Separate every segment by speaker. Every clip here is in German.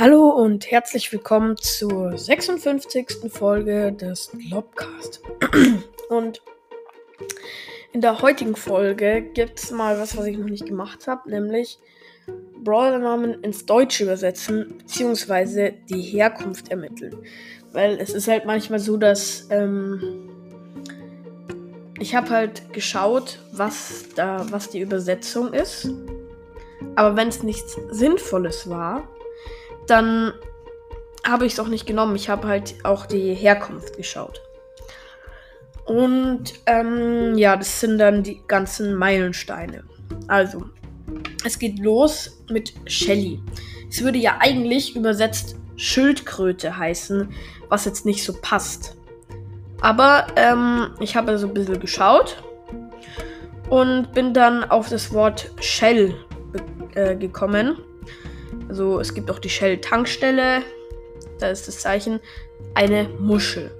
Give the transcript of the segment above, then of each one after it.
Speaker 1: Hallo und herzlich willkommen zur 56. Folge des Globcast. Und in der heutigen Folge gibt es mal was, was ich noch nicht gemacht habe, nämlich Brawler-Namen ins Deutsche übersetzen, beziehungsweise die Herkunft ermitteln. Weil es ist halt manchmal so, dass ähm, ich habe halt geschaut, was da, was die Übersetzung ist. Aber wenn es nichts Sinnvolles war, dann habe ich es auch nicht genommen. Ich habe halt auch die Herkunft geschaut. Und ähm, ja, das sind dann die ganzen Meilensteine. Also, es geht los mit Shelly. Es würde ja eigentlich übersetzt Schildkröte heißen, was jetzt nicht so passt. Aber ähm, ich habe so ein bisschen geschaut und bin dann auf das Wort Shell äh, gekommen. Also es gibt auch die Shell-Tankstelle. Da ist das Zeichen eine Muschel.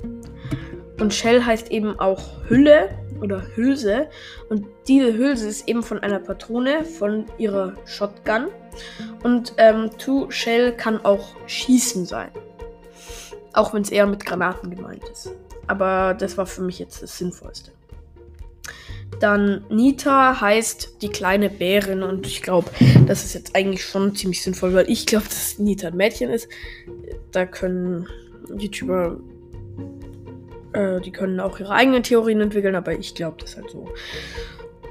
Speaker 1: Und Shell heißt eben auch Hülle oder Hülse. Und diese Hülse ist eben von einer Patrone von ihrer Shotgun. Und ähm, To Shell kann auch Schießen sein. Auch wenn es eher mit Granaten gemeint ist. Aber das war für mich jetzt das Sinnvollste. Dann Nita heißt die kleine Bärin und ich glaube, das ist jetzt eigentlich schon ziemlich sinnvoll, weil ich glaube, dass Nita ein Mädchen ist. Da können YouTuber, äh, die können auch ihre eigenen Theorien entwickeln, aber ich glaube das halt so.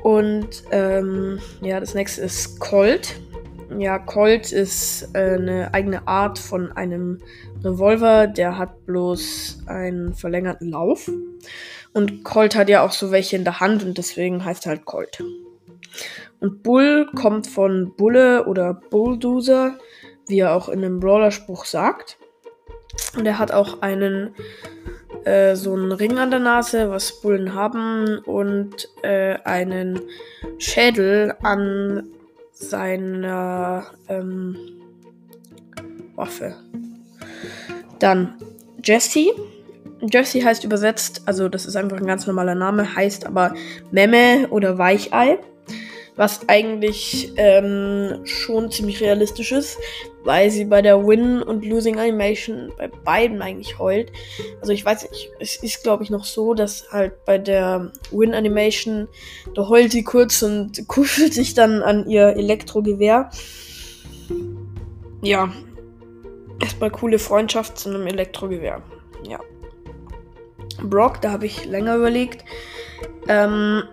Speaker 1: Und ähm, ja, das nächste ist Colt. Ja, Colt ist äh, eine eigene Art von einem Revolver, der hat bloß einen verlängerten Lauf. Und Colt hat ja auch so welche in der Hand und deswegen heißt er halt Colt. Und Bull kommt von Bulle oder Bulldozer, wie er auch in dem Brawler-Spruch sagt. Und er hat auch einen äh, so einen Ring an der Nase, was Bullen haben, und äh, einen Schädel an seiner ähm, Waffe. Dann Jesse Jessie heißt übersetzt, also das ist einfach ein ganz normaler Name, heißt aber Memme oder Weichei. Was eigentlich ähm, schon ziemlich realistisch ist, weil sie bei der Win- und Losing Animation bei beiden eigentlich heult. Also ich weiß nicht, es ist glaube ich noch so, dass halt bei der Win-Animation, da heult sie kurz und kuschelt sich dann an ihr Elektrogewehr. Ja, erstmal coole Freundschaft zu einem Elektrogewehr. Ja. Brock, da habe ich länger überlegt. Ähm,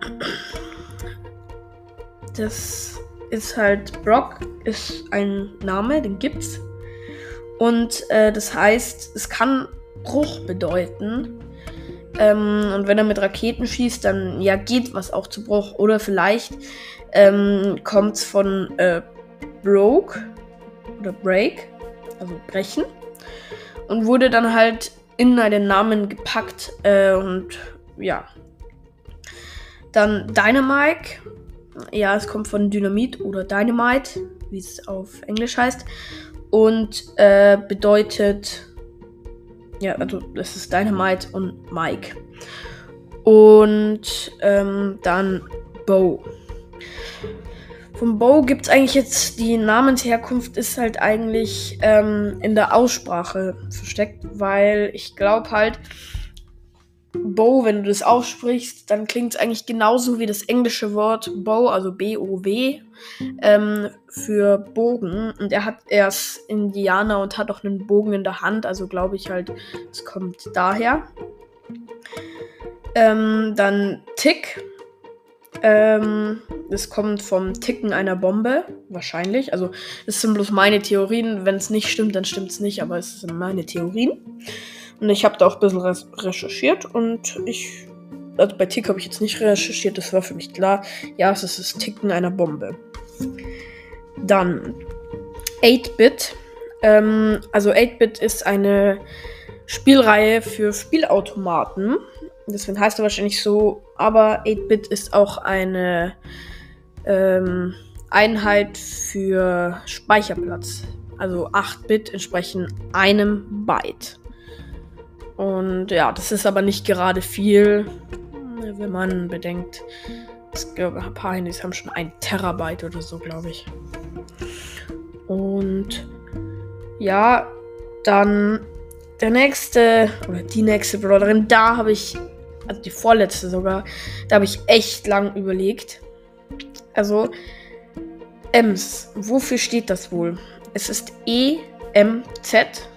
Speaker 1: das ist halt Brock, ist ein Name, den gibt's. Und äh, das heißt, es kann Bruch bedeuten. Ähm, und wenn er mit Raketen schießt, dann ja geht was auch zu Bruch. Oder vielleicht ähm, kommt es von äh, Broke oder Break, also brechen. Und wurde dann halt in einen Namen gepackt. Äh, und ja. Dann Dynamite. Ja, es kommt von Dynamit oder Dynamite, wie es auf Englisch heißt. Und äh, bedeutet. Ja, also das ist Dynamite und Mike. Und ähm, dann Bo. Vom Bo gibt es eigentlich jetzt die Namensherkunft ist halt eigentlich ähm, in der Aussprache versteckt, weil ich glaube halt, Bow, wenn du das aussprichst, dann klingt es eigentlich genauso wie das englische Wort Bow, also B-O-W, ähm, für Bogen. Und er hat erst Indianer und hat auch einen Bogen in der Hand, also glaube ich halt, es kommt daher. Ähm, dann Tick ähm, es kommt vom Ticken einer Bombe, wahrscheinlich. Also, es sind bloß meine Theorien. Wenn es nicht stimmt, dann stimmt es nicht, aber es sind meine Theorien. Und ich habe da auch ein bisschen recherchiert und ich. Also bei Tick habe ich jetzt nicht recherchiert, das war für mich klar. Ja, es ist das Ticken einer Bombe. Dann 8-Bit. Ähm, also 8-Bit ist eine Spielreihe für Spielautomaten. Deswegen heißt er wahrscheinlich so, aber 8-Bit ist auch eine ähm, Einheit für Speicherplatz. Also 8-Bit entsprechen einem Byte. Und ja, das ist aber nicht gerade viel, wenn man bedenkt, es glaube, ein paar Handys haben schon ein Terabyte oder so, glaube ich. Und ja, dann der nächste oder die nächste Brawlerin, da habe ich, also die vorletzte sogar, da habe ich echt lang überlegt. Also, Ems, wofür steht das wohl? Es ist EMZ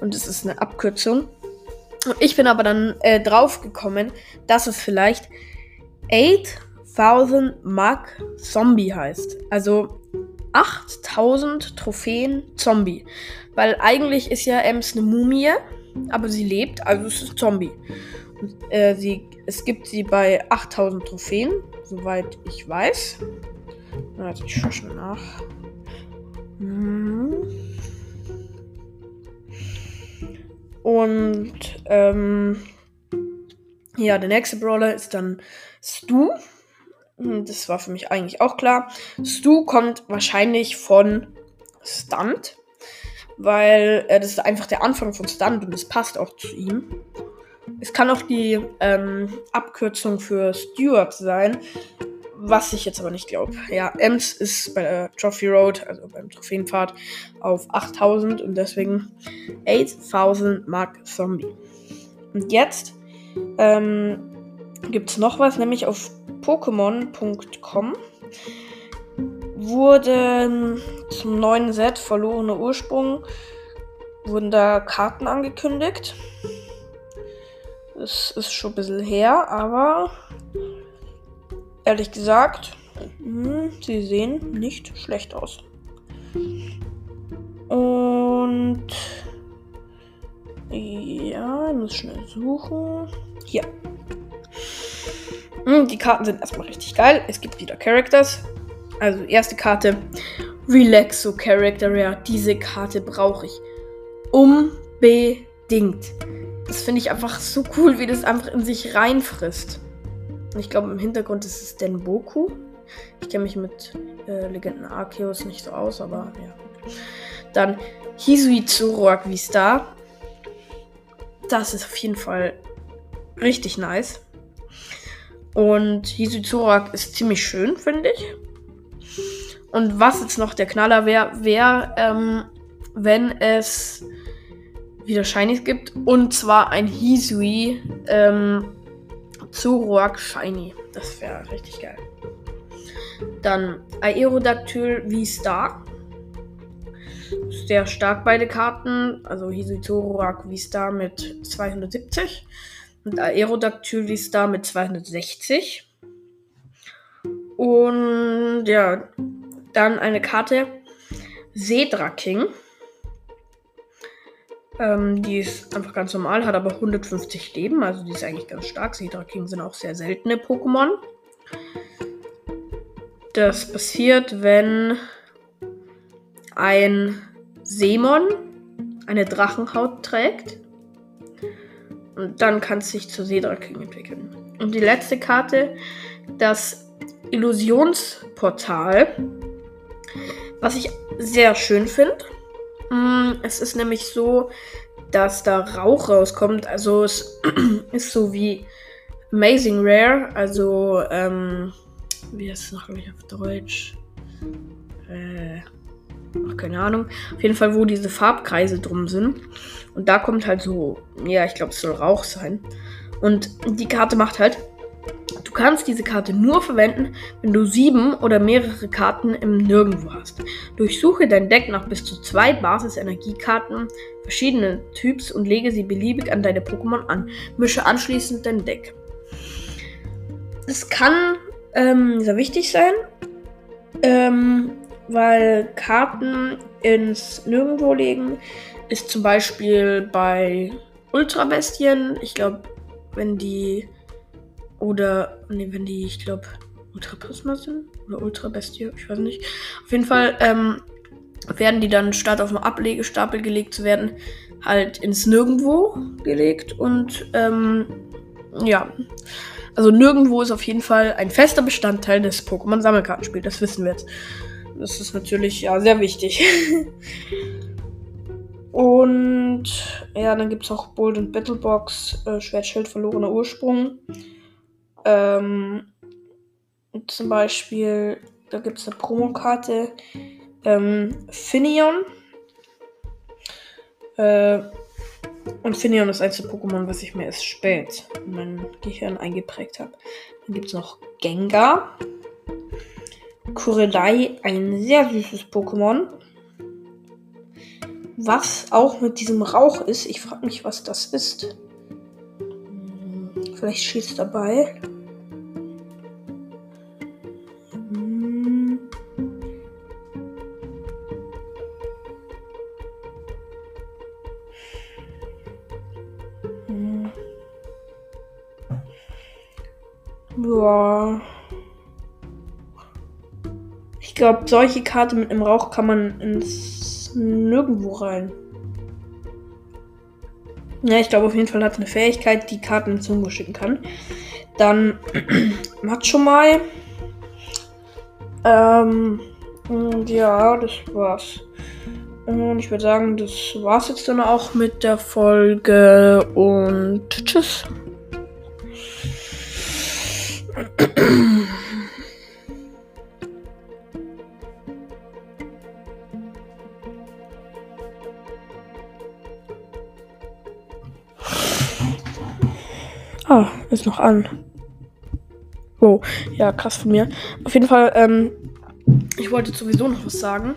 Speaker 1: und es ist eine Abkürzung. Ich bin aber dann äh, drauf gekommen, dass es vielleicht 8000 Mark Zombie heißt. Also 8000 Trophäen Zombie. Weil eigentlich ist ja Ems eine Mumie, aber sie lebt, also es ist Zombie. Äh, sie, es gibt sie bei 8000 Trophäen, soweit ich weiß. Also ich schaue schon nach. Mhm. Und ähm, ja, der nächste Brawler ist dann Stu. Hm, das war für mich eigentlich auch klar. Stu kommt wahrscheinlich von Stunt, weil äh, das ist einfach der Anfang von Stunt und das passt auch zu ihm. Es kann auch die ähm, Abkürzung für Stuart sein, was ich jetzt aber nicht glaube. Ja, Ems ist bei der Trophy Road, also beim Trophäenpfad, auf 8000 und deswegen 8000 Mark Zombie. Und jetzt ähm, gibt es noch was, nämlich auf Pokémon.com wurden zum neuen Set Verlorene Ursprung wurden da Karten angekündigt. Das ist schon ein bisschen her, aber Ehrlich gesagt, hm, sie sehen nicht schlecht aus. Und ja, ich muss schnell suchen. Hier. Hm, die Karten sind erstmal richtig geil. Es gibt wieder Characters. Also erste Karte. Relaxo Character Ja, Diese Karte brauche ich. Unbedingt. Das finde ich einfach so cool, wie das einfach in sich reinfrisst. Ich glaube, im Hintergrund ist es Denboku. Ich kenne mich mit äh, Legenden Arceus nicht so aus, aber ja. Dann Hisui Zoroark V-Star. Das ist auf jeden Fall richtig nice. Und Hisui Zoroark ist ziemlich schön, finde ich. Und was jetzt noch der Knaller wäre, wäre, ähm, wenn es wieder Shinies gibt. Und zwar ein Hisui ähm, Zoroark Shiny. Das wäre richtig geil. Dann Aerodactyl V-Star. Sehr stark beide Karten. Also Hisui-Zoroark V-Star mit 270 und Aerodactyl V-Star mit 260. Und ja, dann eine Karte Sedra King. Ähm, die ist einfach ganz normal, hat aber 150 Leben, also die ist eigentlich ganz stark. Sidra King sind auch sehr seltene Pokémon. Das passiert, wenn ein Seemon eine Drachenhaut trägt. Und dann kann es sich zu Sedra King entwickeln. Und die letzte Karte, das Illusionsportal, was ich sehr schön finde. Mm, es ist nämlich so, dass da Rauch rauskommt. Also es ist so wie Amazing Rare. Also, ähm, wie heißt es noch auf Deutsch? Äh, ach, keine Ahnung. Auf jeden Fall, wo diese Farbkreise drum sind. Und da kommt halt so, ja, ich glaube, es soll Rauch sein. Und die Karte macht halt Du kannst diese Karte nur verwenden, wenn du sieben oder mehrere Karten im Nirgendwo hast. Durchsuche dein Deck nach bis zu zwei Basis-Energiekarten verschiedenen Typs und lege sie beliebig an deine Pokémon an. Mische anschließend dein Deck. Es kann ähm, sehr wichtig sein, ähm, weil Karten ins Nirgendwo legen ist zum Beispiel bei Ultrabestien. Ich glaube, wenn die oder, nee, wenn die, ich glaube, Ultra Prisma sind. Oder Ultra Bestie, ich weiß nicht. Auf jeden Fall ähm, werden die dann statt auf einen Ablegestapel gelegt zu werden, halt ins Nirgendwo gelegt. Und ähm, ja. Also Nirgendwo ist auf jeden Fall ein fester Bestandteil des Pokémon-Sammelkartenspiels. Das wissen wir jetzt. Das ist natürlich ja sehr wichtig. und ja, dann gibt es auch Bold und Battlebox, äh, Schwertschild verlorener Ursprung. Ähm, zum Beispiel, da gibt es eine Promokarte. Ähm, Finion. Äh, und Finneon ist eins der Pokémon, was ich mir erst spät in mein Gehirn eingeprägt habe. Dann gibt es noch Gengar. Kurelei, ein sehr süßes Pokémon. Was auch mit diesem Rauch ist. Ich frage mich, was das ist. Hm, vielleicht schießt dabei. Ja. Ich glaube, solche Karte mit einem Rauch kann man ins Nirgendwo rein. Ja, ich glaube auf jeden Fall hat eine Fähigkeit, die Karten ins Nirgendwo schicken kann. Dann Macho mal. Ähm, und ja, das war's. Und ich würde sagen, das war's jetzt dann auch mit der Folge und tschüss. Ah, ist noch an. Oh, ja, krass von mir. Auf jeden Fall, ähm, ich wollte sowieso noch was sagen.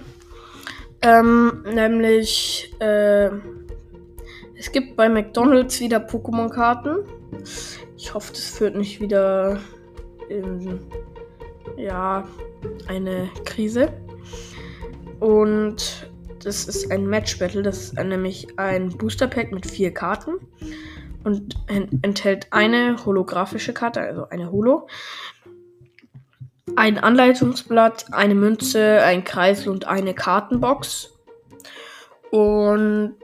Speaker 1: Ähm, nämlich, äh, es gibt bei McDonalds wieder Pokémon-Karten. Ich hoffe, das führt nicht wieder in, ja, eine Krise. Und das ist ein Match-Battle. Das ist nämlich ein Booster-Pack mit vier Karten und enthält eine holographische Karte, also eine Holo, ein Anleitungsblatt, eine Münze, ein Kreisel und eine Kartenbox. Und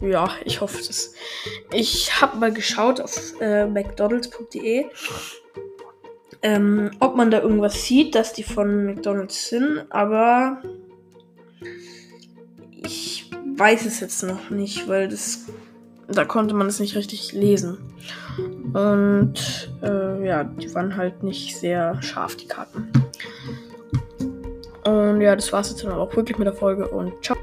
Speaker 1: ja, ich hoffe es. Ich habe mal geschaut auf äh, mcdonalds.de, ähm, ob man da irgendwas sieht, dass die von McDonalds sind, aber ich weiß es jetzt noch nicht, weil das da konnte man es nicht richtig lesen. Und äh, ja, die waren halt nicht sehr scharf, die Karten. Und ja, das war's jetzt dann auch wirklich mit der Folge und ciao.